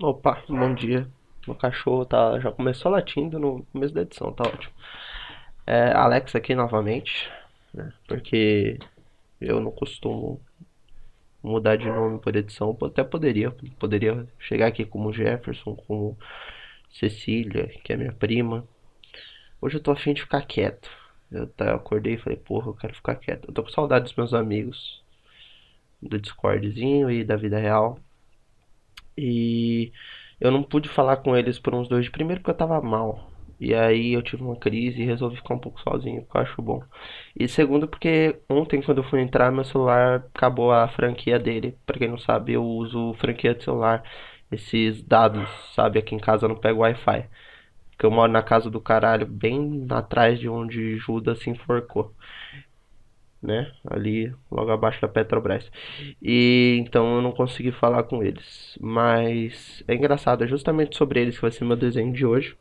Opa, bom dia. Meu cachorro tá, já começou latindo no começo da edição, tá ótimo. É, Alex aqui novamente, né? Porque eu não costumo mudar de nome por edição. Até poderia, poderia chegar aqui como Jefferson, como Cecília, que é minha prima. Hoje eu tô afim de ficar quieto. Eu tá, acordei e falei, porra, eu quero ficar quieto. Eu tô com saudade dos meus amigos do Discordzinho e da vida real. E eu não pude falar com eles por uns dois. Primeiro porque eu tava mal. E aí eu tive uma crise e resolvi ficar um pouco sozinho, que eu acho bom. E segundo porque ontem quando eu fui entrar, meu celular acabou a franquia dele. Pra quem não sabe, eu uso franquia de celular. Esses dados, sabe? Aqui em casa eu não pego Wi-Fi. Porque eu moro na casa do caralho, bem atrás de onde Judas se enforcou né? Ali logo abaixo da Petrobras. E então eu não consegui falar com eles. Mas é engraçado, é justamente sobre eles que vai ser meu desenho de hoje,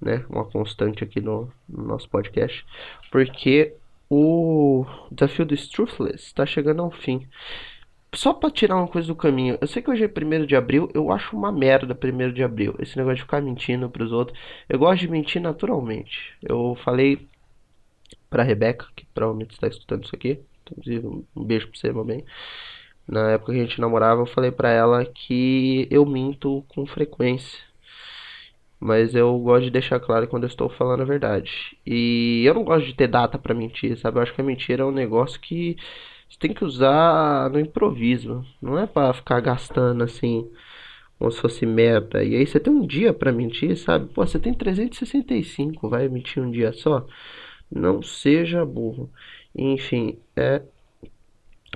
né? Uma constante aqui no, no nosso podcast, porque o desafio do Truthless está chegando ao fim. Só para tirar uma coisa do caminho, eu sei que hoje é 1 de abril, eu acho uma merda 1 de abril. Esse negócio de ficar mentindo pros outros. Eu gosto de mentir naturalmente. Eu falei pra Rebeca, que provavelmente está escutando isso aqui. Inclusive, um beijo pra você, bem. Na época que a gente namorava, eu falei pra ela que eu minto com frequência. Mas eu gosto de deixar claro quando eu estou falando a verdade. E eu não gosto de ter data para mentir, sabe? Eu acho que a mentira é um negócio que você tem que usar no improviso. Não é para ficar gastando assim, como se fosse merda. E aí você tem um dia para mentir, sabe? Pô, você tem 365, vai mentir um dia só. Não seja burro. Enfim, é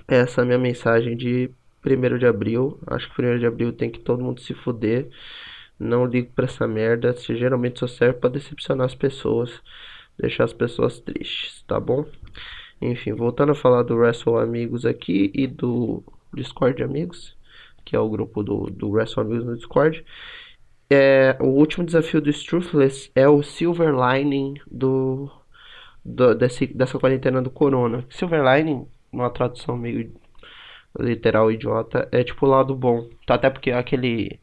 essa minha mensagem de 1 de abril. Acho que 1 de abril tem que todo mundo se fuder. Não ligo pra essa merda. Geralmente só serve pra decepcionar as pessoas. Deixar as pessoas tristes, tá bom? Enfim, voltando a falar do Wrestle Amigos aqui e do Discord Amigos, que é o grupo do, do Wrestle Amigos no Discord. É, o último desafio do Struthless é o Silver Lining do do, desse, dessa quarentena do corona. Silver lining, uma tradução meio literal idiota, é tipo o lado bom. Tá? Até porque aquele.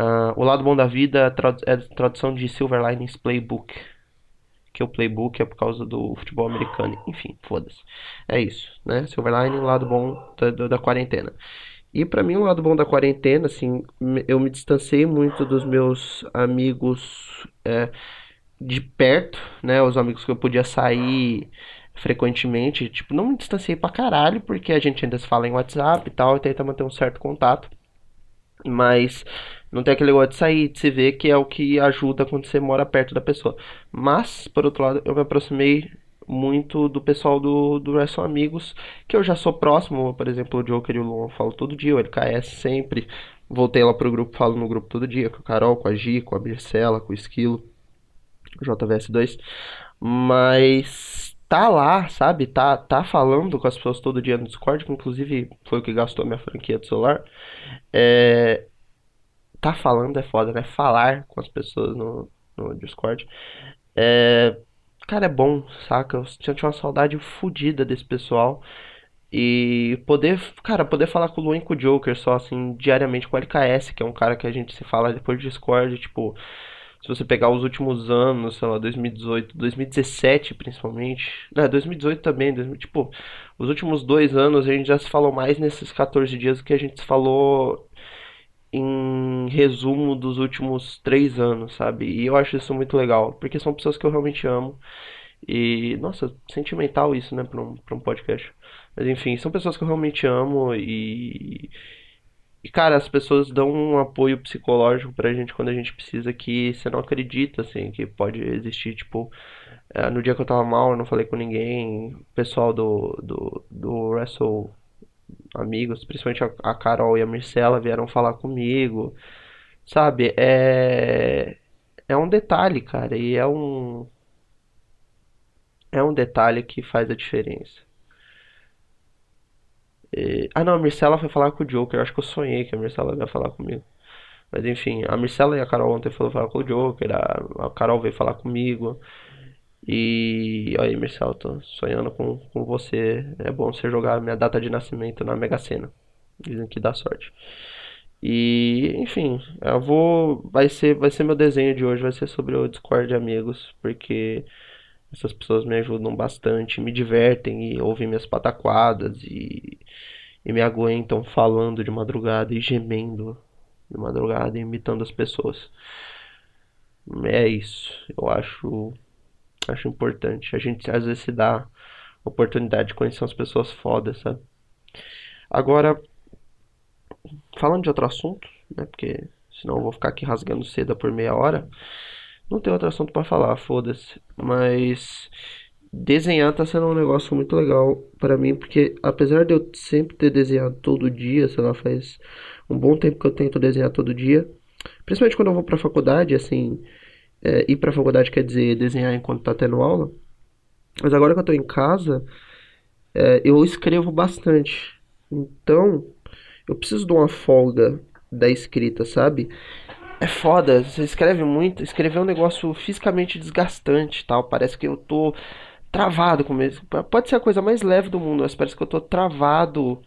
Uh, o lado bom da vida é, é tradução de Silver Linings Playbook. Que o playbook é por causa do futebol americano. Enfim, foda-se. É isso, né? Silver Lining, lado bom da, da, da quarentena. E para mim, o lado bom da quarentena, assim, eu me distanciei muito dos meus amigos. É, de perto, né? Os amigos que eu podia sair frequentemente, tipo, não me distanciei pra caralho, porque a gente ainda se fala em WhatsApp e tal, e tenta manter um certo contato. Mas não tem aquele negócio de sair, de se ver, que é o que ajuda quando você mora perto da pessoa. Mas, por outro lado, eu me aproximei muito do pessoal do, do Wrestle Amigos, que eu já sou próximo, por exemplo, o Joker e o Luan eu falo todo dia, o LKS sempre. Voltei lá pro grupo, falo no grupo todo dia, com a Carol, com a Gi, com a Marcela, com o Esquilo. JVS2, mas tá lá, sabe? Tá, tá falando com as pessoas todo dia no Discord, que inclusive foi o que gastou minha franquia do celular. É, tá falando é foda, né? Falar com as pessoas no, no Discord. É, cara, é bom, saca? Eu tinha uma saudade fodida desse pessoal. E poder, cara, poder falar com o Luan e com o Joker só assim, diariamente com o LKS, que é um cara que a gente se fala depois do Discord, tipo, se você pegar os últimos anos, sei lá, 2018, 2017 principalmente, né, 2018 também, tipo, os últimos dois anos a gente já se falou mais nesses 14 dias do que a gente se falou em resumo dos últimos três anos, sabe? E eu acho isso muito legal, porque são pessoas que eu realmente amo. E, nossa, sentimental isso, né, pra um, pra um podcast. Mas enfim, são pessoas que eu realmente amo e e, cara, as pessoas dão um apoio psicológico pra gente quando a gente precisa que você não acredita, assim, que pode existir, tipo, é, no dia que eu tava mal, eu não falei com ninguém, o pessoal do, do, do Wrestle Amigos, principalmente a, Carol e a Marcela vieram falar comigo, sabe? É, é um detalhe, cara, e é um, é um detalhe que faz a diferença. E... Ah, não, a Mircela foi falar com o Joker. Eu acho que eu sonhei que a Mircela ia falar comigo. Mas enfim, a Mircela e a Carol ontem foram falar com o Joker. A, a Carol veio falar comigo. E aí, Mircela, tô sonhando com, com você. É bom você jogar minha data de nascimento na Mega Sena. Dizem que dá sorte. E, enfim, eu vou. Vai ser, vai ser meu desenho de hoje, vai ser sobre o Discord de amigos, porque essas pessoas me ajudam bastante, me divertem e ouvem minhas pataquadas e, e me aguentam falando de madrugada e gemendo de madrugada e imitando as pessoas. É isso. Eu acho, acho importante. A gente às vezes se dá oportunidade de conhecer umas pessoas fodas, sabe? Agora, falando de outro assunto, né? Porque senão eu vou ficar aqui rasgando seda por meia hora. Não tem outro assunto para falar, foda-se. Mas desenhar tá sendo um negócio muito legal para mim, porque apesar de eu sempre ter desenhado todo dia, sei lá, faz um bom tempo que eu tento desenhar todo dia, principalmente quando eu vou pra faculdade, assim, é, ir pra faculdade quer dizer desenhar enquanto tá tendo aula, mas agora que eu tô em casa, é, eu escrevo bastante. Então, eu preciso de uma folga da escrita, sabe? É foda, você escreve muito, escrever é um negócio fisicamente desgastante tal. Parece que eu tô travado com isso. Pode ser a coisa mais leve do mundo, mas parece que eu tô travado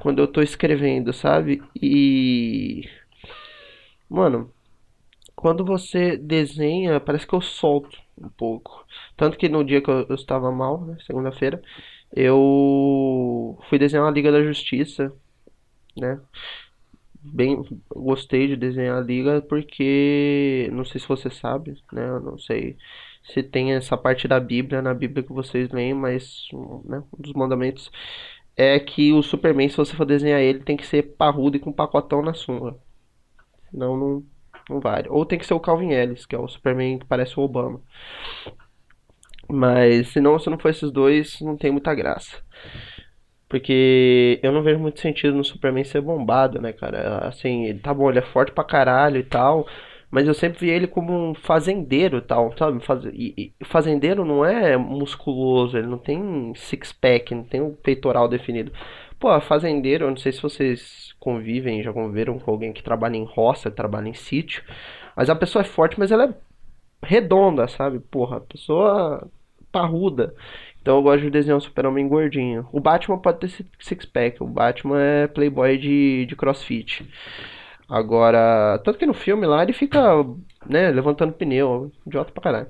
quando eu tô escrevendo, sabe? E. Mano, quando você desenha, parece que eu solto um pouco. Tanto que no dia que eu, eu estava mal, né, segunda-feira, eu fui desenhar uma Liga da Justiça, né? Bem, gostei de desenhar a Liga porque, não sei se você sabe, né? Eu não sei se tem essa parte da Bíblia, na Bíblia que vocês leem, mas né, um dos mandamentos é que o Superman, se você for desenhar ele, tem que ser parrudo e com um pacotão na sunga. Senão não, não vale. Ou tem que ser o Calvin Ellis, que é o Superman que parece o Obama. Mas se não, se não for esses dois, não tem muita graça. Porque eu não vejo muito sentido no Superman ser bombado, né, cara? Assim, ele tá bom, ele é forte pra caralho e tal. Mas eu sempre vi ele como um fazendeiro e tal, sabe? Faz... E, fazendeiro não é musculoso, ele não tem six-pack, não tem um peitoral definido. Pô, fazendeiro, eu não sei se vocês convivem, já conviveram com alguém que trabalha em roça, trabalha em sítio. Mas a pessoa é forte, mas ela é redonda, sabe? Porra, a pessoa parruda. Então eu gosto de desenhar um super-homem gordinho. O Batman pode ter six-pack, o Batman é playboy de, de crossfit. Agora, tanto que no filme lá ele fica, né, levantando pneu, idiota pra caralho.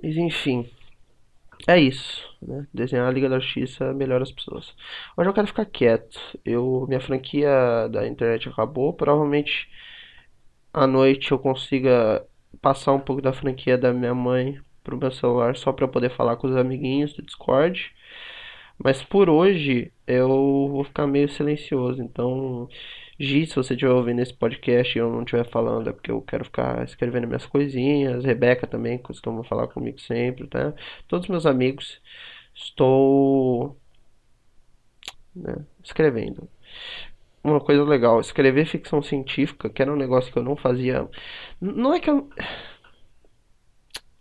Mas enfim, é isso, né? Desenhar a Liga da Justiça melhora as pessoas. Hoje eu quero ficar quieto. Eu, minha franquia da internet acabou, provavelmente à noite eu consiga passar um pouco da franquia da minha mãe pro meu celular só para poder falar com os amiguinhos do Discord. Mas por hoje eu vou ficar meio silencioso, então Gi, se você estiver ouvindo esse podcast e eu não estiver falando, é porque eu quero ficar escrevendo minhas coisinhas. Rebeca também costuma falar comigo sempre, tá? Todos meus amigos, estou né, escrevendo. Uma coisa legal, escrever ficção científica, que era um negócio que eu não fazia. Não é que eu.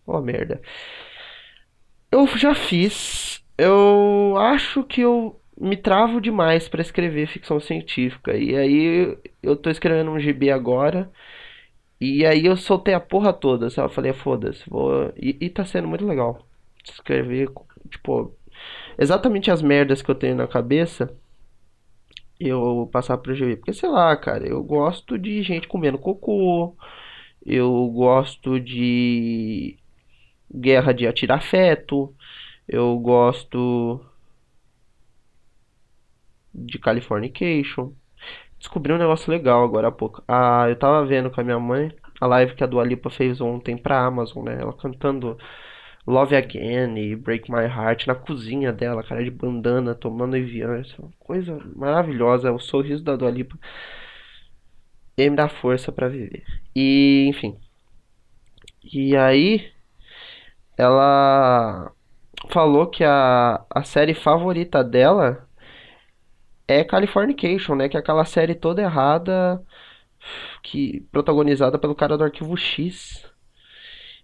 Oh, merda. Eu já fiz. Eu acho que eu me travo demais para escrever ficção científica. E aí eu tô escrevendo um gibi agora. E aí eu soltei a porra toda, sabe? Eu falei, foda-se, vou. E, e tá sendo muito legal. Escrever, tipo, exatamente as merdas que eu tenho na cabeça. Eu passar pro gibi. Porque sei lá, cara, eu gosto de gente comendo cocô. Eu gosto de guerra de atirar feto. Eu gosto de Californication. Descobri um negócio legal agora há pouco. Ah, eu tava vendo com a minha mãe a live que a Dua Lipa fez ontem pra Amazon, né? Ela cantando Love Again e Break My Heart na cozinha dela, cara, de bandana, tomando Evian. É coisa maravilhosa. O sorriso da Dua Lipa e me dá força para viver. E, enfim. E aí, ela falou que a, a série favorita dela é Californication, né? Que é aquela série toda errada, que protagonizada pelo cara do Arquivo X.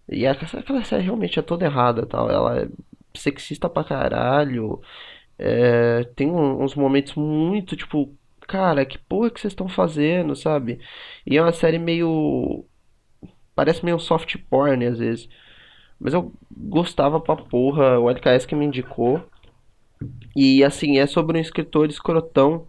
E aquela série realmente é toda errada, tal. Ela é sexista pra caralho. É, tem uns momentos muito tipo, cara, que porra que vocês estão fazendo, sabe? E é uma série meio. Parece meio soft porn às vezes. Mas eu gostava pra porra. O LKS que me indicou. E assim, é sobre um escritor escrotão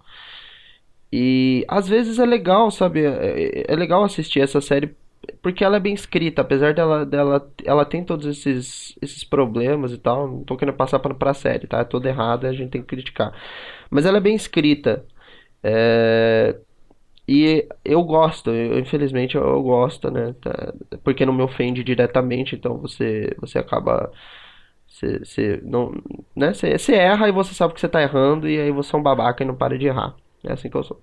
E às vezes é legal, sabe? É, é legal assistir essa série porque ela é bem escrita, apesar dela, dela ela tem todos esses, esses problemas e tal. Não tô querendo passar pra, pra série, tá? É toda errada, a gente tem que criticar. Mas ela é bem escrita. É, e eu gosto, eu, infelizmente eu gosto, né? Tá, porque não me ofende diretamente, então você, você acaba. Você, você, não, né? Você, você erra e você sabe que você tá errando, e aí você é um babaca e não para de errar. É assim que eu sou.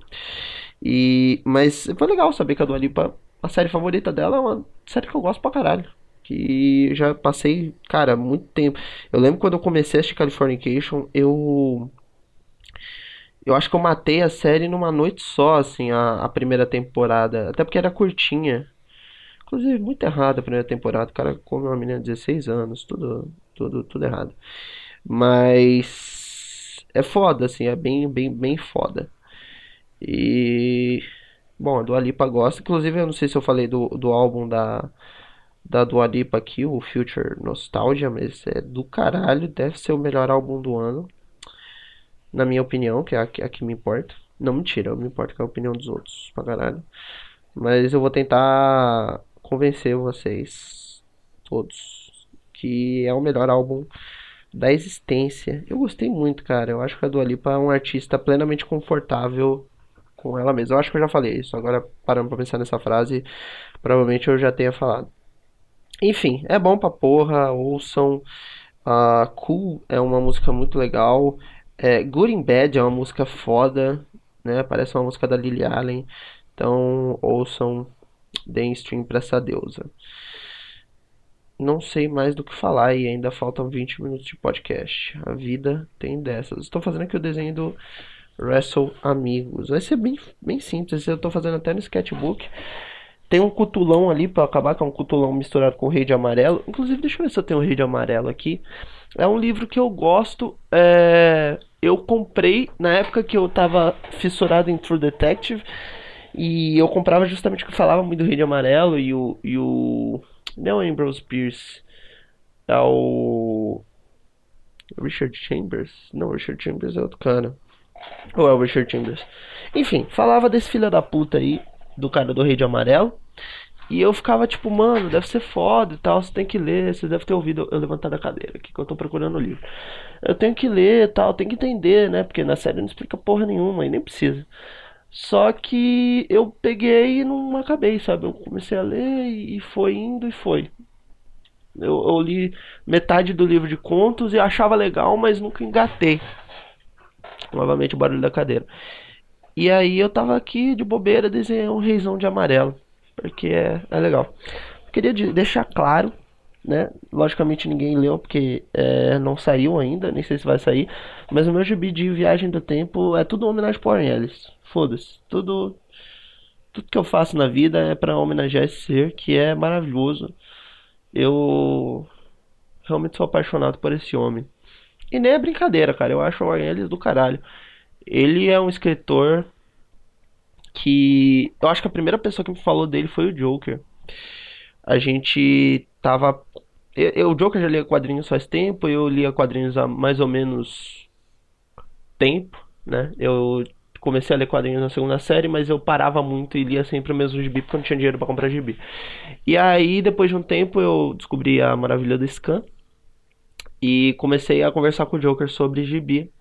E, mas foi legal saber que a Dua Lipa, a série favorita dela é uma série que eu gosto pra caralho. Que já passei, cara, muito tempo. Eu lembro quando eu comecei a assistir Californication, eu eu acho que eu matei a série numa noite só, assim, a, a primeira temporada. Até porque era curtinha. Inclusive, muito errado a primeira temporada. O cara come uma menina de 16 anos. Tudo, tudo, tudo errado. Mas. É foda, assim. É bem, bem, bem foda. E. Bom, a Dua Lipa gosta. Inclusive, eu não sei se eu falei do, do álbum da, da Dua Lipa aqui, o Future Nostalgia, mas é do caralho. Deve ser o melhor álbum do ano na minha opinião, que é a, a que me importa. Não, mentira, eu me importo com a opinião dos outros, pra caralho. Mas eu vou tentar convencer vocês, todos, que é o melhor álbum da existência. Eu gostei muito, cara. Eu acho que a Dua Lipa é um artista plenamente confortável com ela mesma. Eu acho que eu já falei isso. Agora, parando pra pensar nessa frase, provavelmente eu já tenha falado. Enfim, é bom pra porra. Ouçam. Uh, cool é uma música muito legal. É, Good in Bad é uma música foda, né? Parece uma música da Lily Allen. Então ouçam, deem stream pra essa deusa. Não sei mais do que falar e ainda faltam 20 minutos de podcast. A vida tem dessas. Estou fazendo aqui o desenho do Wrestle Amigos. Vai ser bem, bem simples. Eu estou fazendo até no sketchbook. Tem um cutulão ali para acabar, que é um cutulão misturado com rei de amarelo. Inclusive, deixa eu ver se eu tenho um rei de amarelo aqui. É um livro que eu gosto. É... Eu comprei na época que eu tava fissurado em True Detective. E eu comprava justamente porque falava muito do Rei de Amarelo e o. E o não é Ambrose Pierce. É o. Richard Chambers? Não, Richard Chambers é outro cara. Ou é o Richard Chambers? Enfim, falava desse filho da puta aí, do cara do Rei de Amarelo. E eu ficava tipo, mano, deve ser foda e tal, você tem que ler, você deve ter ouvido eu levantar da cadeira aqui que eu tô procurando o livro. Eu tenho que ler e tal, tenho que entender, né? Porque na série não explica porra nenhuma e nem precisa. Só que eu peguei e não acabei, sabe? Eu comecei a ler e foi indo e foi. Eu, eu li metade do livro de contos e achava legal, mas nunca engatei. Novamente o barulho da cadeira. E aí eu tava aqui de bobeira desenhando um reizão de amarelo porque é, é legal. Queria deixar claro, né? Logicamente ninguém leu porque é, não saiu ainda, nem sei se vai sair. Mas o meu gibi de Viagem do Tempo é tudo homenagem Warren Ellis. Foda-se. Tudo, tudo que eu faço na vida é para homenagear esse ser que é maravilhoso. Eu realmente sou apaixonado por esse homem. E nem é brincadeira, cara. Eu acho o Warren Ellis do caralho. Ele é um escritor que eu acho que a primeira pessoa que me falou dele foi o Joker. A gente tava. Eu, eu, o Joker já lia quadrinhos faz tempo, eu lia quadrinhos há mais ou menos tempo, né? Eu comecei a ler quadrinhos na segunda série, mas eu parava muito e lia sempre o mesmo gibi porque eu não tinha dinheiro para comprar gibi. E aí, depois de um tempo, eu descobri a maravilha do Scan e comecei a conversar com o Joker sobre gibi.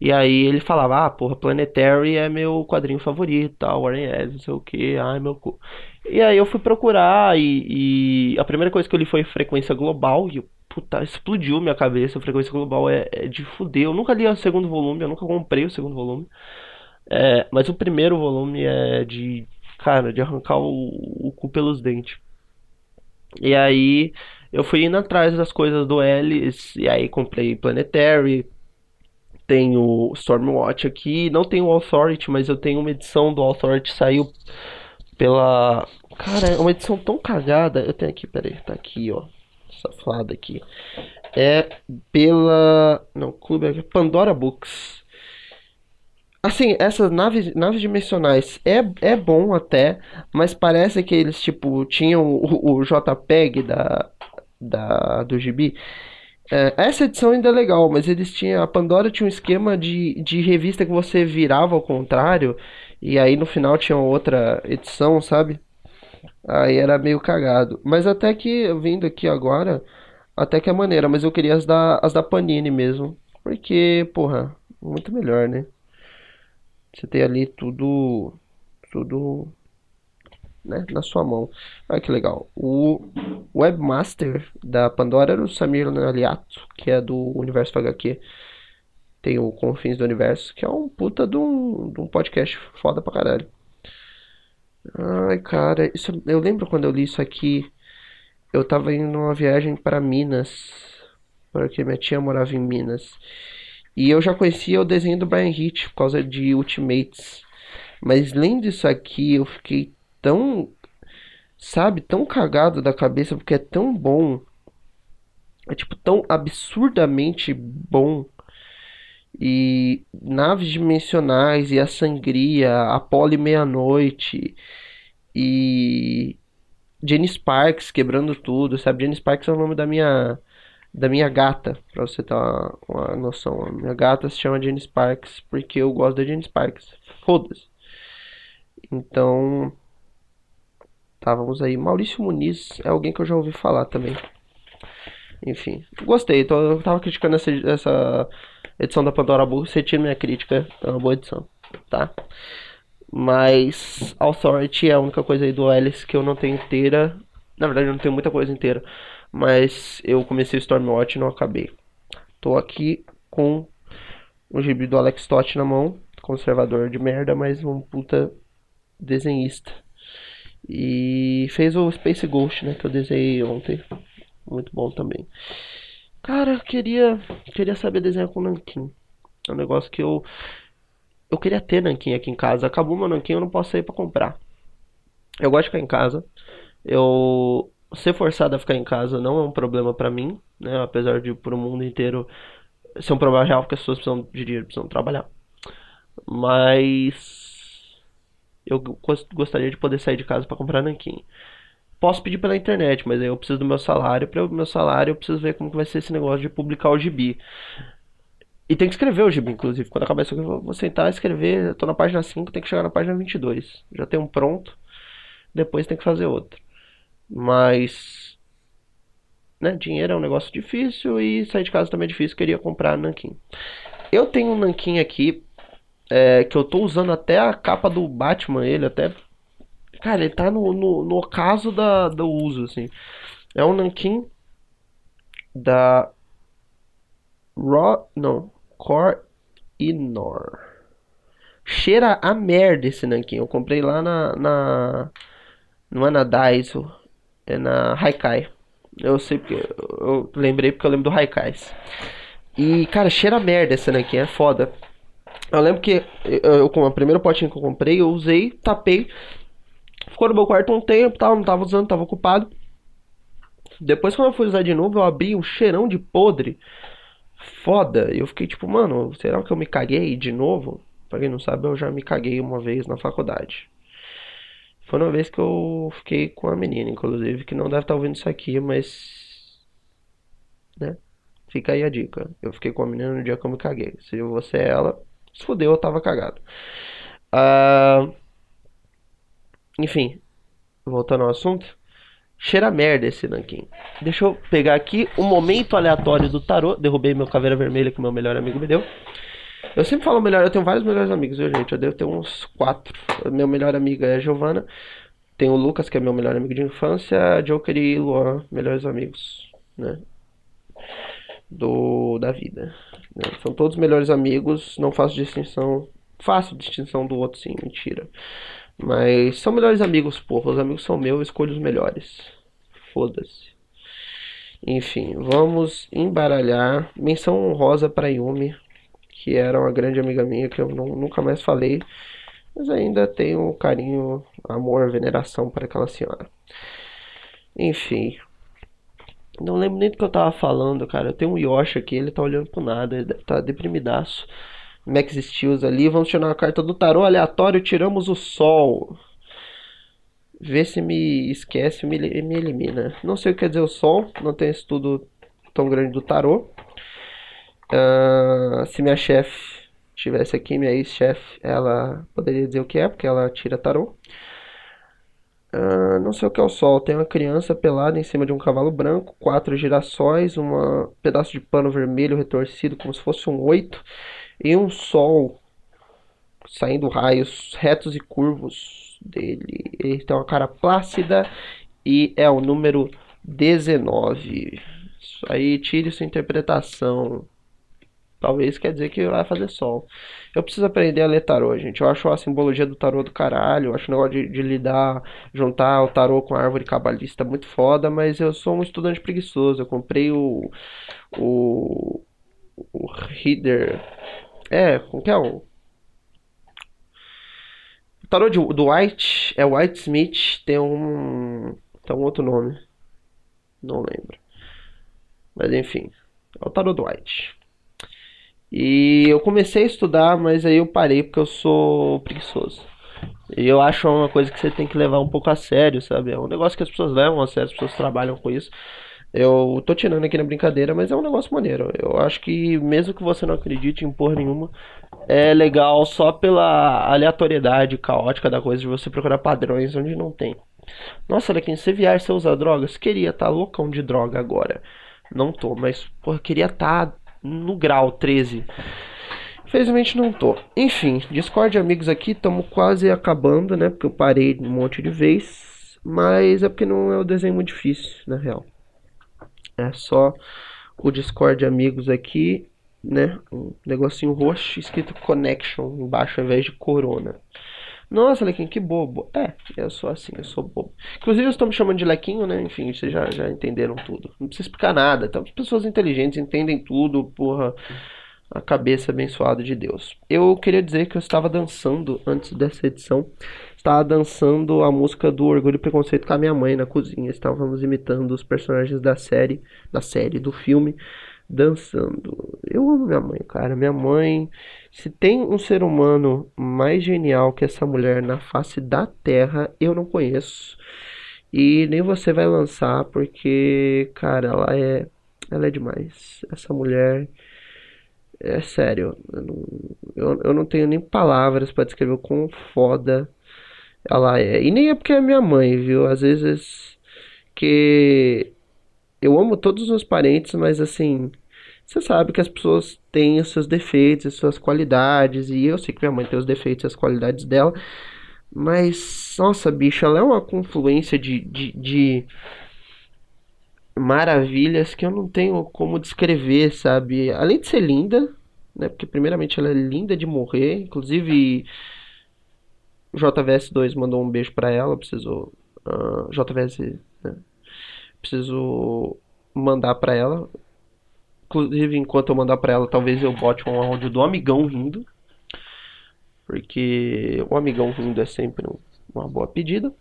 E aí ele falava, ah, porra, Planetary é meu quadrinho favorito, tal, Warren Ellis, não sei o que, ai meu cu. E aí eu fui procurar e, e, a primeira coisa que eu li foi Frequência Global e puta, explodiu minha cabeça, Frequência Global é, é de fuder. Eu nunca li o segundo volume, eu nunca comprei o segundo volume. É, mas o primeiro volume é de, cara, de arrancar o, o cu pelos dentes. E aí eu fui indo atrás das coisas do Ellis, e aí comprei Planetary, tenho Stormwatch aqui, não tenho Authority, mas eu tenho uma edição do Authority, saiu pela... Cara, é uma edição tão cagada, eu tenho aqui, peraí, tá aqui, ó, safada aqui. É pela... não, clube Pandora Books. Assim, essas naves, naves dimensionais é, é bom até, mas parece que eles, tipo, tinham o, o JPEG da, da, do gibi é, essa edição ainda é legal, mas eles tinham. A Pandora tinha um esquema de, de revista que você virava ao contrário. E aí no final tinha outra edição, sabe? Aí era meio cagado. Mas até que, vindo aqui agora, até que é maneira. Mas eu queria as da, as da Panini mesmo. Porque, porra, muito melhor, né? Você tem ali tudo. Tudo. Né, na sua mão. Olha que legal. O webmaster da Pandora era o Samir Aliato, que é do Universo HQ. Tem o Confins do Universo, que é um puta de um, de um podcast foda pra caralho. Ai, cara, isso, eu lembro quando eu li isso aqui. Eu tava indo numa viagem para Minas, porque minha tia morava em Minas. E eu já conhecia o desenho do Brian Hitch por causa de Ultimates. Mas lendo isso aqui, eu fiquei tão, sabe, tão cagado da cabeça porque é tão bom. É tipo tão absurdamente bom e naves dimensionais e a sangria, a pole meia-noite e Jenny Sparks quebrando tudo, sabe? Jenny Sparks é o nome da minha da minha gata, pra você ter uma, uma noção. A minha gata se chama Jenny Sparks porque eu gosto da Jenny Sparks. Foda-se. Então, tá, vamos aí. Maurício Muniz é alguém que eu já ouvi falar também. Enfim, gostei. Então, eu tava criticando essa, essa edição da Pandora Burro, você tira minha crítica, é uma boa edição, tá? Mas Authority é a única coisa aí do Alice que eu não tenho inteira. Na verdade, eu não tenho muita coisa inteira. Mas eu comecei o Stormwatch e não acabei. Tô aqui com o gibi do Alex Stott na mão. Conservador de merda, mas um puta desenhista. E fez o Space Ghost, né? Que eu desenhei ontem. Muito bom também. Cara, eu queria, queria saber desenhar com nanquim. É um negócio que eu eu queria ter nanquim aqui em casa. Acabou meu nanquim, eu não posso sair para comprar. Eu gosto de ficar em casa. Eu ser forçado a ficar em casa não é um problema para mim, né? Apesar de pro mundo inteiro ser um problema real porque as pessoas precisam de dinheiro, precisam trabalhar. Mas eu gostaria de poder sair de casa para comprar nanquim. Posso pedir pela internet, mas aí eu preciso do meu salário. Para o meu salário, eu preciso ver como que vai ser esse negócio de publicar o gibi. E tem que escrever o gibi, inclusive. Quando acabar isso aqui, eu vou sentar escrever. Tô na página 5, tem que chegar na página 22. Já tem um pronto. Depois tem que fazer outro. Mas. Né, dinheiro é um negócio difícil e sair de casa também é difícil. Queria comprar nanquim. Eu tenho um nanquim aqui. É, que eu tô usando até a capa do Batman, ele até Cara, ele tá no, no, no ocaso da, do uso, assim. É um nanquim da Raw, não, Core Inor. Cheira a merda esse nanquim. Eu comprei lá na, na não é na Daiso, é na Haikai. Eu sei porque eu lembrei porque eu lembro do Haikais. E cara, cheira a merda esse nanquim, é foda. Eu lembro que eu, com a primeira potinha que eu comprei, eu usei, tapei, ficou no meu quarto um tempo, tal, não tava usando, tava ocupado. Depois quando eu fui usar de novo, eu abri um cheirão de podre. Foda. E eu fiquei tipo, mano, será que eu me caguei de novo? Pra quem não sabe, eu já me caguei uma vez na faculdade. Foi uma vez que eu fiquei com a menina, inclusive, que não deve estar tá ouvindo isso aqui, mas. Né? Fica aí a dica. Eu fiquei com a menina no dia que eu me caguei. Se você é ela, se fudeu, eu tava cagado. Uh, enfim, voltando ao assunto. Cheira merda esse nanquim. Deixa eu pegar aqui o um momento aleatório do tarô. Derrubei meu caveira vermelha que meu melhor amigo me deu. Eu sempre falo melhor, eu tenho vários melhores amigos, viu, gente? Eu devo ter uns quatro. Meu melhor amigo é a Giovana. Tem o Lucas, que é meu melhor amigo de infância. Joker e Luan, melhores amigos, né? Do, da vida. Né? São todos melhores amigos. Não faço distinção. Faço distinção do outro, sim, mentira. Mas são melhores amigos, porra. Os amigos são meus, eu escolho os melhores. Foda-se. Enfim, vamos embaralhar. Menção honrosa para Yumi, que era uma grande amiga minha que eu não, nunca mais falei. Mas ainda tenho carinho, amor, veneração para aquela senhora. Enfim. Não lembro nem do que eu tava falando, cara. Eu tenho um Yoshi aqui, ele tá olhando pro nada, ele tá deprimidaço. Max Steels ali. Vamos tirar uma carta do tarô aleatório. Tiramos o Sol. Vê se me esquece me, me elimina. Não sei o que quer dizer o Sol. Não tem estudo tão grande do tarô. Uh, se minha chefe tivesse aqui minha ex-chefe, ela poderia dizer o que é, porque ela tira tarô. Uh, não sei o que é o sol. Tem uma criança pelada em cima de um cavalo branco, quatro girassóis, um pedaço de pano vermelho retorcido como se fosse um oito, e um sol saindo raios retos e curvos dele. Ele tem uma cara plácida e é o número 19. Isso aí, tire sua interpretação. Talvez quer dizer que vai fazer sol. Eu preciso aprender a ler tarô, gente. Eu acho a simbologia do tarô do caralho. Eu acho o negócio de, de lidar, juntar o tarô com a árvore cabalista muito foda, mas eu sou um estudante preguiçoso. Eu comprei o. O. O Reader. É, como que é o. O tarô de, do White. É White Smith. Tem um. Tem um outro nome. Não lembro. Mas enfim. É o tarô do White. E eu comecei a estudar, mas aí eu parei porque eu sou preguiçoso. E eu acho uma coisa que você tem que levar um pouco a sério, sabe? É um negócio que as pessoas levam a sério, as pessoas trabalham com isso. Eu tô tirando aqui na brincadeira, mas é um negócio maneiro. Eu acho que mesmo que você não acredite em porra nenhuma, é legal só pela aleatoriedade caótica da coisa de você procurar padrões onde não tem. Nossa, Alequim, se vier você usa drogas? Queria estar tá loucão de droga agora. Não tô, mas porra, queria estar tá no grau 13. Infelizmente não tô. Enfim, Discord amigos aqui, estamos quase acabando, né? Porque eu parei um monte de vez. Mas é porque não é o desenho muito difícil, na real. É só o Discord amigos aqui, né? Um negocinho roxo escrito Connection embaixo ao invés de Corona. Nossa, Lequinho, que bobo. É, eu sou assim, eu sou bobo. Inclusive, eu estou me chamando de Lequinho, né? Enfim, vocês já, já entenderam tudo. Não precisa explicar nada. Então, as pessoas inteligentes entendem tudo, porra. A cabeça abençoada de Deus. Eu queria dizer que eu estava dançando antes dessa edição. Estava dançando a música do Orgulho e Preconceito com a minha mãe na cozinha. Estávamos imitando os personagens da série, da série, do filme dançando. Eu amo minha mãe, cara. Minha mãe, se tem um ser humano mais genial que essa mulher na face da terra, eu não conheço. E nem você vai lançar, porque, cara, ela é. Ela é demais. Essa mulher. É sério. Eu não, eu, eu não tenho nem palavras para descrever o quão foda ela é. E nem é porque é minha mãe, viu? Às vezes. Que. Eu amo todos os meus parentes, mas assim você sabe que as pessoas têm os seus defeitos, as suas qualidades, e eu sei que minha mãe tem os defeitos e as qualidades dela, mas, nossa, bicho, ela é uma confluência de, de, de maravilhas que eu não tenho como descrever, sabe? Além de ser linda, né? Porque primeiramente ela é linda de morrer, inclusive JVS2 mandou um beijo para ela, preciso uh, ah, JVS, né? preciso mandar para ela Inclusive, enquanto eu mandar pra ela, talvez eu bote um áudio do amigão rindo. Porque o amigão rindo é sempre uma boa pedida.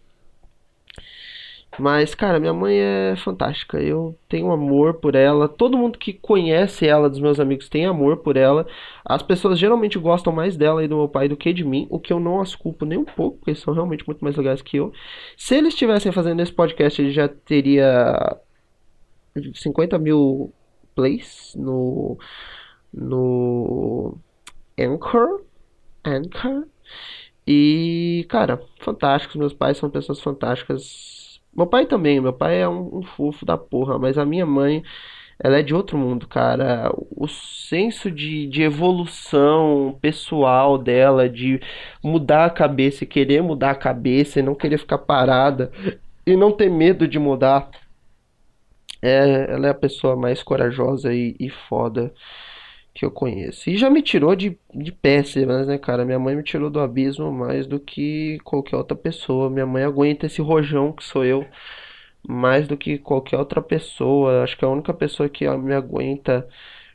Mas, cara, minha mãe é fantástica. Eu tenho amor por ela. Todo mundo que conhece ela, dos meus amigos, tem amor por ela. As pessoas geralmente gostam mais dela e do meu pai do que de mim. O que eu não as culpo nem um pouco, porque eles são realmente muito mais legais que eu. Se eles estivessem fazendo esse podcast, ele já teria 50 mil plays no no Anchor, Anchor. E, cara, fantásticos. Meus pais são pessoas fantásticas. Meu pai também, meu pai é um, um fofo da porra, mas a minha mãe, ela é de outro mundo, cara. O senso de, de evolução pessoal dela, de mudar a cabeça e querer mudar a cabeça e não querer ficar parada e não ter medo de mudar é, ela é a pessoa mais corajosa e, e foda que eu conheço. E já me tirou de, de péssimas, né, cara? Minha mãe me tirou do abismo mais do que qualquer outra pessoa. Minha mãe aguenta esse rojão que sou eu mais do que qualquer outra pessoa. Acho que a única pessoa que me aguenta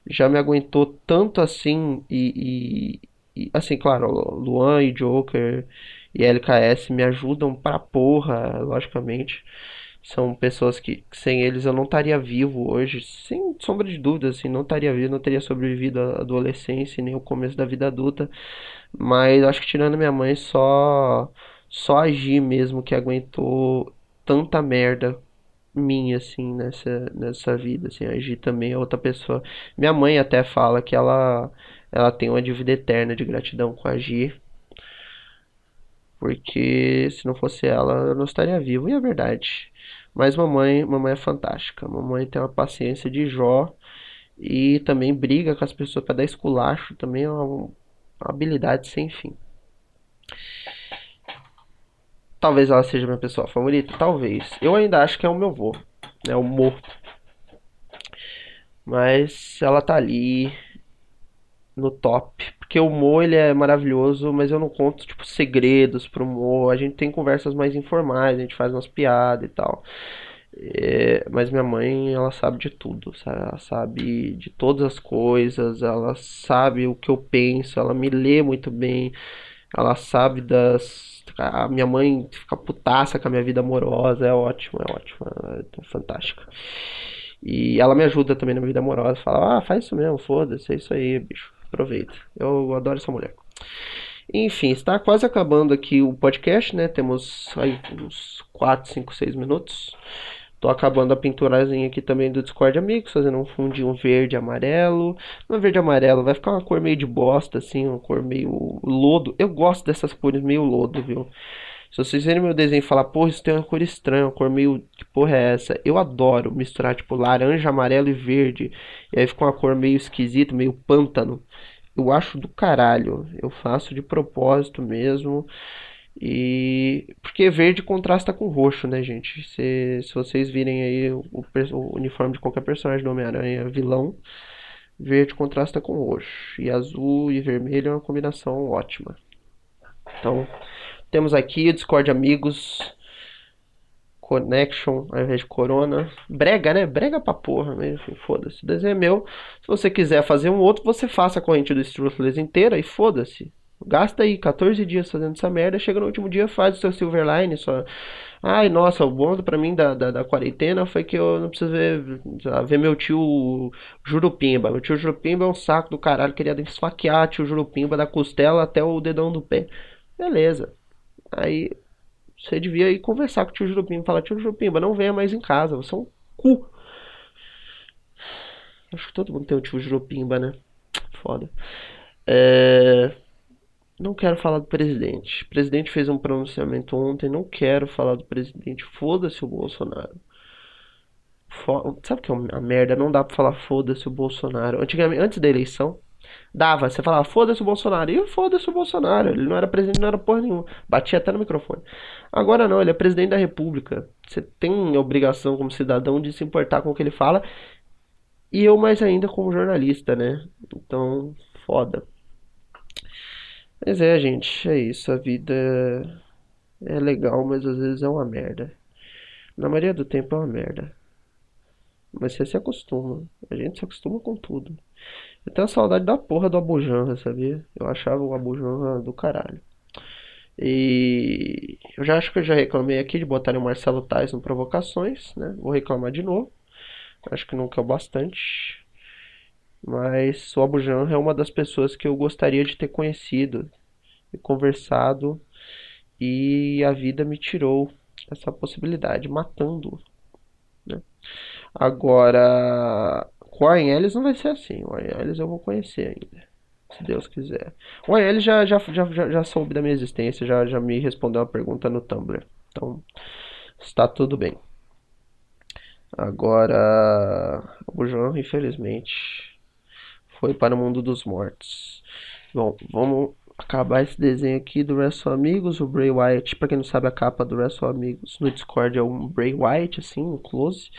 já me aguentou tanto assim e, e, e assim, claro, Luan e Joker e LKS me ajudam pra porra, logicamente. São pessoas que sem eles eu não estaria vivo hoje, sem sombra de dúvida, assim, não estaria vivo, não teria sobrevivido à adolescência nem o começo da vida adulta. Mas acho que tirando minha mãe, só só agir mesmo que aguentou tanta merda minha assim nessa nessa vida, assim, agir também é outra pessoa. Minha mãe até fala que ela ela tem uma dívida eterna de gratidão com a Gi. Porque se não fosse ela, eu não estaria vivo, e é verdade. Mas mamãe, mamãe é fantástica. Mamãe tem uma paciência de Jó e também briga com as pessoas para dar esculacho, também é uma, uma habilidade sem fim. Talvez ela seja minha pessoa favorita, talvez. Eu ainda acho que é o meu vô, é o Mo. Mas ela tá ali no top, porque o Mo ele é maravilhoso, mas eu não conto tipo segredos pro Mo. A gente tem conversas mais informais, a gente faz umas piadas e tal. É, mas minha mãe, ela sabe de tudo, sabe? Ela sabe de todas as coisas, ela sabe o que eu penso, ela me lê muito bem, ela sabe das. A minha mãe fica putaça com a minha vida amorosa, é ótimo, é ótimo, é fantástica. E ela me ajuda também na minha vida amorosa, fala, ah, faz isso mesmo, foda-se, é isso aí, bicho, aproveita. Eu adoro essa mulher. Enfim, está quase acabando aqui o podcast, né? Temos aí uns 4, 5, 6 minutos. Tô acabando a pinturazinha aqui também do Discord Amigos, fazendo um fundinho verde amarelo. Não verde amarelo, vai ficar uma cor meio de bosta, assim, uma cor meio lodo. Eu gosto dessas cores meio lodo, viu? Se vocês verem meu desenho e falar, porra, isso tem uma cor estranha, uma cor meio. Que porra é essa? Eu adoro misturar, tipo, laranja, amarelo e verde. E aí fica uma cor meio esquisita, meio pântano. Eu acho do caralho. Eu faço de propósito mesmo. E porque verde contrasta com roxo, né, gente? Se, se vocês virem aí o, o uniforme de qualquer personagem do Homem-Aranha vilão, verde contrasta com roxo. E azul e vermelho é uma combinação ótima. Então, temos aqui o Discord Amigos Connection ao invés de Corona. Brega, né? Brega pra porra, mesmo. Foda-se. O desenho é meu. Se você quiser fazer um outro, você faça a corrente do Struthless inteira e foda-se. Gasta aí 14 dias fazendo essa merda, chega no último dia, faz o seu Silverline, só. Ai, nossa, o bom pra mim da, da, da, quarentena foi que eu não preciso ver, ver meu tio Jurupimba. Meu tio Jurupimba é um saco do caralho, queria esfaquear tio Jurupimba da costela até o dedão do pé. Beleza. Aí você devia ir conversar com o tio Jurupimba, falar, tio Jurupimba, não venha mais em casa, você é um cu. Acho que todo mundo tem um tio Jurupimba, né? Foda. É... Não quero falar do presidente. O presidente fez um pronunciamento ontem. Não quero falar do presidente. Foda-se o Bolsonaro. Sabe o que é a merda? Não dá pra falar foda-se o Bolsonaro. Antigamente, antes da eleição, dava. Você falava foda-se o Bolsonaro. E foda-se o Bolsonaro. Ele não era presidente, não era porra nenhuma. Batia até no microfone. Agora não, ele é presidente da República. Você tem obrigação como cidadão de se importar com o que ele fala. E eu mais ainda como jornalista, né? Então, foda. Mas é, gente, é isso. A vida é legal, mas às vezes é uma merda. Na maioria do tempo é uma merda. Mas você se acostuma. A gente se acostuma com tudo. Eu tenho saudade da porra do Abujanra, sabia? Eu achava o Abujanra do caralho. E eu já acho que eu já reclamei aqui de botarem o Marcelo Tais no Provocações, né? Vou reclamar de novo. Acho que nunca é o bastante. Mas o Abu Janra é uma das pessoas que eu gostaria de ter conhecido e conversado e a vida me tirou essa possibilidade, matando. Né? Agora, com o Aelis não vai ser assim. O Aelis eu vou conhecer ainda, se Deus quiser. O já, já, já, já, já soube da minha existência, já, já me respondeu uma pergunta no Tumblr. Então, está tudo bem. Agora, o João, infelizmente, foi para o mundo dos mortos. Bom, vamos acabar esse desenho aqui do Wrestle Amigos. O Bray Wyatt, para quem não sabe, a capa do Wrestle Amigos no Discord é um Bray Wyatt, assim, um close.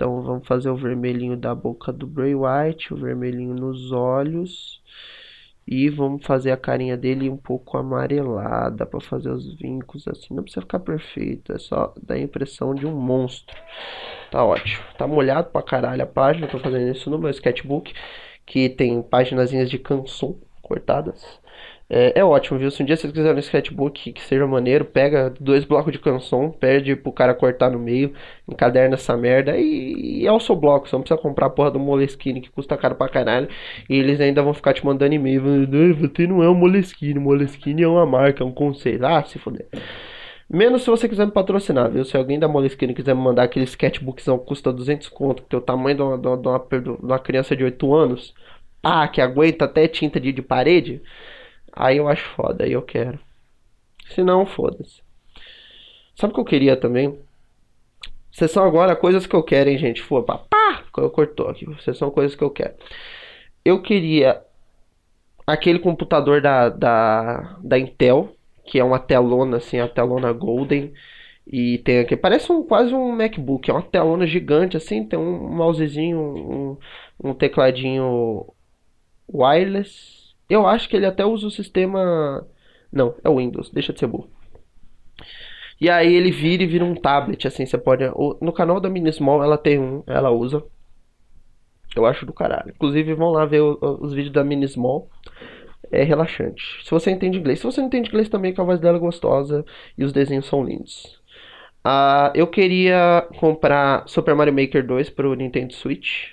Então vamos fazer o vermelhinho da boca do Bray Wyatt, o vermelhinho nos olhos. E vamos fazer a carinha dele um pouco amarelada para fazer os vincos assim. Não precisa ficar perfeito, é só dar a impressão de um monstro. Tá ótimo. Tá molhado pra caralho a página, tô fazendo isso no meu sketchbook que tem páginas de canção cortadas. É, é, ótimo, viu? Se um dia você quiser um sketchbook que seja maneiro, pega dois blocos de canção, pede pro cara cortar no meio, encaderna essa merda e, e é o seu bloco. Você não precisa comprar a porra do Moleskine que custa caro pra caralho. E eles ainda vão ficar te mandando e-mail. Você não é um Moleskine, Moleskine é uma marca, é um conceito. Ah, se fuder. Menos se você quiser me patrocinar, viu? Se alguém da Moleskine quiser me mandar aquele sketchbookzão que custa 200 conto, que tem o tamanho de uma, de uma, de uma criança de 8 anos, pá, que aguenta até tinta de, de parede, aí eu acho foda, aí eu quero. Se não, foda-se. Sabe o que eu queria também? Sessão agora, coisas que eu quero, hein, gente? Pô, pá, pá, cortou aqui. Sessão coisas que eu quero. Eu queria aquele computador da, da, da Intel, que é uma telona, assim, a telona Golden. E tem aqui, parece um, quase um MacBook, é uma telona gigante, assim, tem um mousezinho, um, um tecladinho wireless. Eu acho que ele até usa o sistema. Não, é o Windows, deixa de ser burro. E aí ele vira e vira um tablet, assim, você pode. No canal da Minismall ela tem um, ela usa. Eu acho do caralho. Inclusive, vão lá ver os vídeos da Minismall. É relaxante. Se você entende inglês. Se você não entende inglês também, a voz dela é gostosa e os desenhos são lindos. Uh, eu queria comprar Super Mario Maker 2 pro Nintendo Switch.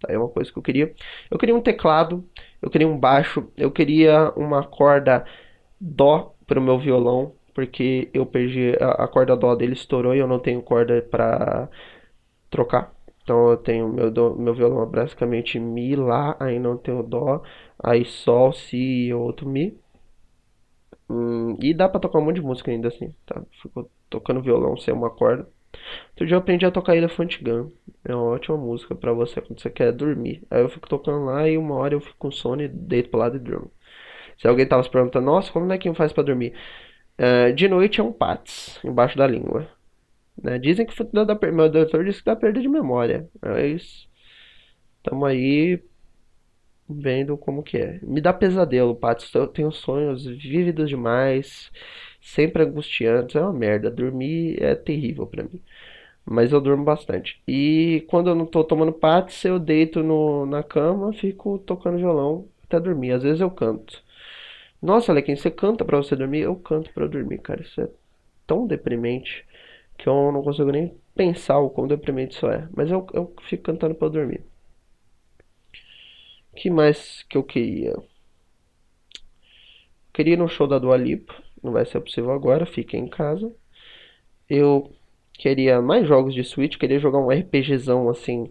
Tá, é uma coisa que eu queria. Eu queria um teclado, eu queria um baixo, eu queria uma corda dó pro meu violão, porque eu perdi a, a corda dó dele estourou e eu não tenho corda para trocar. Então eu tenho meu, do, meu violão basicamente Mi, Lá, aí não tenho Dó, aí Sol, Si e outro Mi. Hum, e dá pra tocar um monte de música ainda assim, tá? Fico tocando violão sem uma corda. Outro dia eu aprendi a tocar Elephant Gun. É uma ótima música pra você quando você quer dormir. Aí eu fico tocando lá e uma hora eu fico com sono e deito pro lado e durmo. Se alguém tava se perguntando, nossa, como é que faz pra dormir? Uh, de noite é um pats embaixo da língua. Né? Dizem que meu doutor disse que dá perda de memória. Mas estamos aí vendo como que é. Me dá pesadelo, Pato. Eu tenho sonhos vívidos demais, sempre angustiantes. É uma merda. Dormir é terrível para mim. Mas eu durmo bastante. E quando eu não tô tomando patos, eu deito no, na cama, fico tocando violão até dormir. Às vezes eu canto. Nossa, Alequim, você canta pra você dormir? Eu canto pra dormir, cara. Isso é tão deprimente que eu não consigo nem pensar o quão deprimente isso é. Mas eu, eu fico cantando pra dormir. que mais que eu queria? Queria ir no show da Dua Lipa. Não vai ser possível agora, fica em casa. Eu queria mais jogos de Switch, queria jogar um RPGzão assim,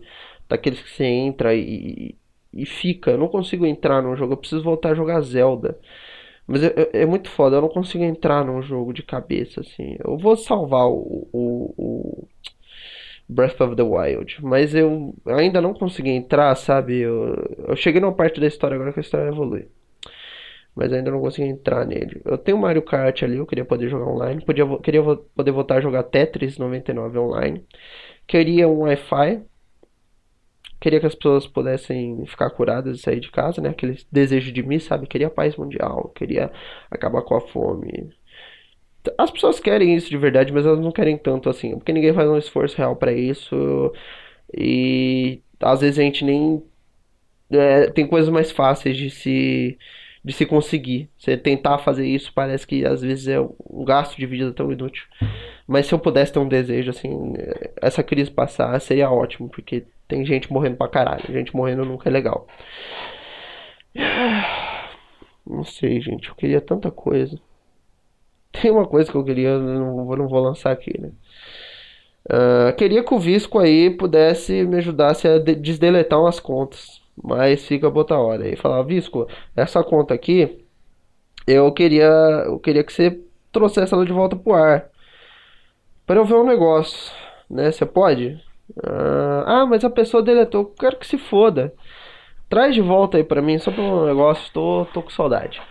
daqueles que você entra e, e fica. Eu não consigo entrar num jogo, eu preciso voltar a jogar Zelda. Mas é, é, é, muito foda, eu não consigo entrar num jogo de cabeça, assim. Eu vou salvar o, o, o Breath of the Wild, mas eu ainda não consegui entrar, sabe? Eu, eu cheguei numa parte da história agora que a história evolui. Mas ainda não consegui entrar nele. Eu tenho Mario Kart ali, eu queria poder jogar online. Podia, queria poder voltar a jogar Tetris 99 online. Queria um Wi-Fi Queria que as pessoas pudessem ficar curadas e sair de casa, né? Aquele desejo de mim, sabe? Queria paz mundial, queria acabar com a fome. As pessoas querem isso de verdade, mas elas não querem tanto assim, porque ninguém faz um esforço real para isso. E às vezes a gente nem é, tem coisas mais fáceis de se de se conseguir. Você tentar fazer isso parece que às vezes é um gasto de vida tão inútil. Mas se eu pudesse ter um desejo assim, essa crise passar, seria ótimo, porque tem gente morrendo pra caralho. Gente morrendo nunca é legal. Não sei, gente. Eu queria tanta coisa. Tem uma coisa que eu queria, eu não, vou lançar aqui, né? Uh, queria que o Visco aí pudesse me ajudasse a de desdeletar umas contas. Mas fica outra hora. E falar, Visco, essa conta aqui, eu queria, eu queria que você trouxesse ela de volta pro ar. Para eu ver um negócio, né? Você pode? Ah, mas a pessoa deletou. Quero que se foda. Traz de volta aí pra mim, só pra um negócio. Tô, tô com saudade.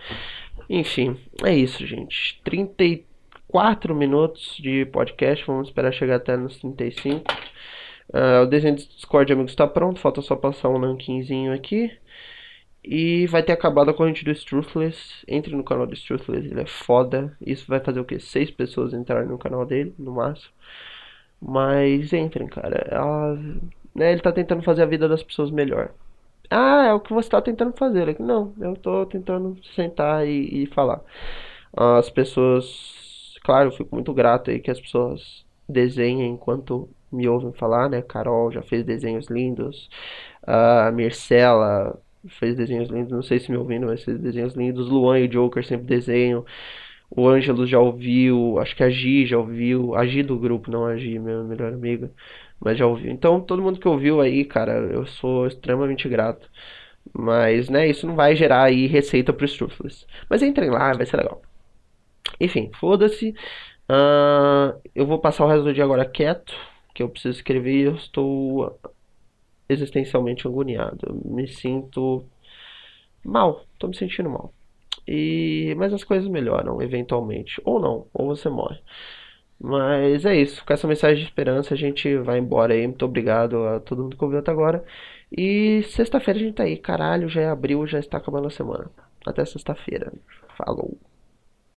Enfim, é isso, gente. 34 minutos de podcast. Vamos esperar chegar até nos 35. Uh, o desenho do Discord, amigos, está pronto. Falta só passar um rankingzinho aqui. E vai ter acabado a corrente do Struthless. Entre no canal do Struthless, ele é foda. Isso vai fazer o que? Seis pessoas entrarem no canal dele, no máximo. Mas entrem, cara. Ela, né, ele tá tentando fazer a vida das pessoas melhor. Ah, é o que você tá tentando fazer. Não, eu tô tentando sentar e, e falar. As pessoas. Claro, eu fico muito grato aí que as pessoas desenhem enquanto me ouvem falar, né? Carol já fez desenhos lindos. A Mircela fez desenhos lindos. Não sei se me ouvindo, mas fez desenhos lindos. Luan e o Joker sempre desenham. O Ângelo já ouviu, acho que a Gi já ouviu, a Gi do grupo, não a Gi, minha melhor amiga, mas já ouviu. Então, todo mundo que ouviu aí, cara, eu sou extremamente grato. Mas, né, isso não vai gerar aí receita pro Struthless. Mas entrem lá, vai ser legal. Enfim, foda-se. Uh, eu vou passar o resto do dia agora quieto, que eu preciso escrever e eu estou existencialmente agoniado. Eu me sinto mal, tô me sentindo mal. E mas as coisas melhoram eventualmente, ou não, ou você morre. Mas é isso, com essa mensagem de esperança a gente vai embora aí. Muito obrigado a todo mundo que ouviu até agora. E sexta-feira a gente tá aí, caralho, já é abril, já está acabando a semana. Até sexta-feira. Falou.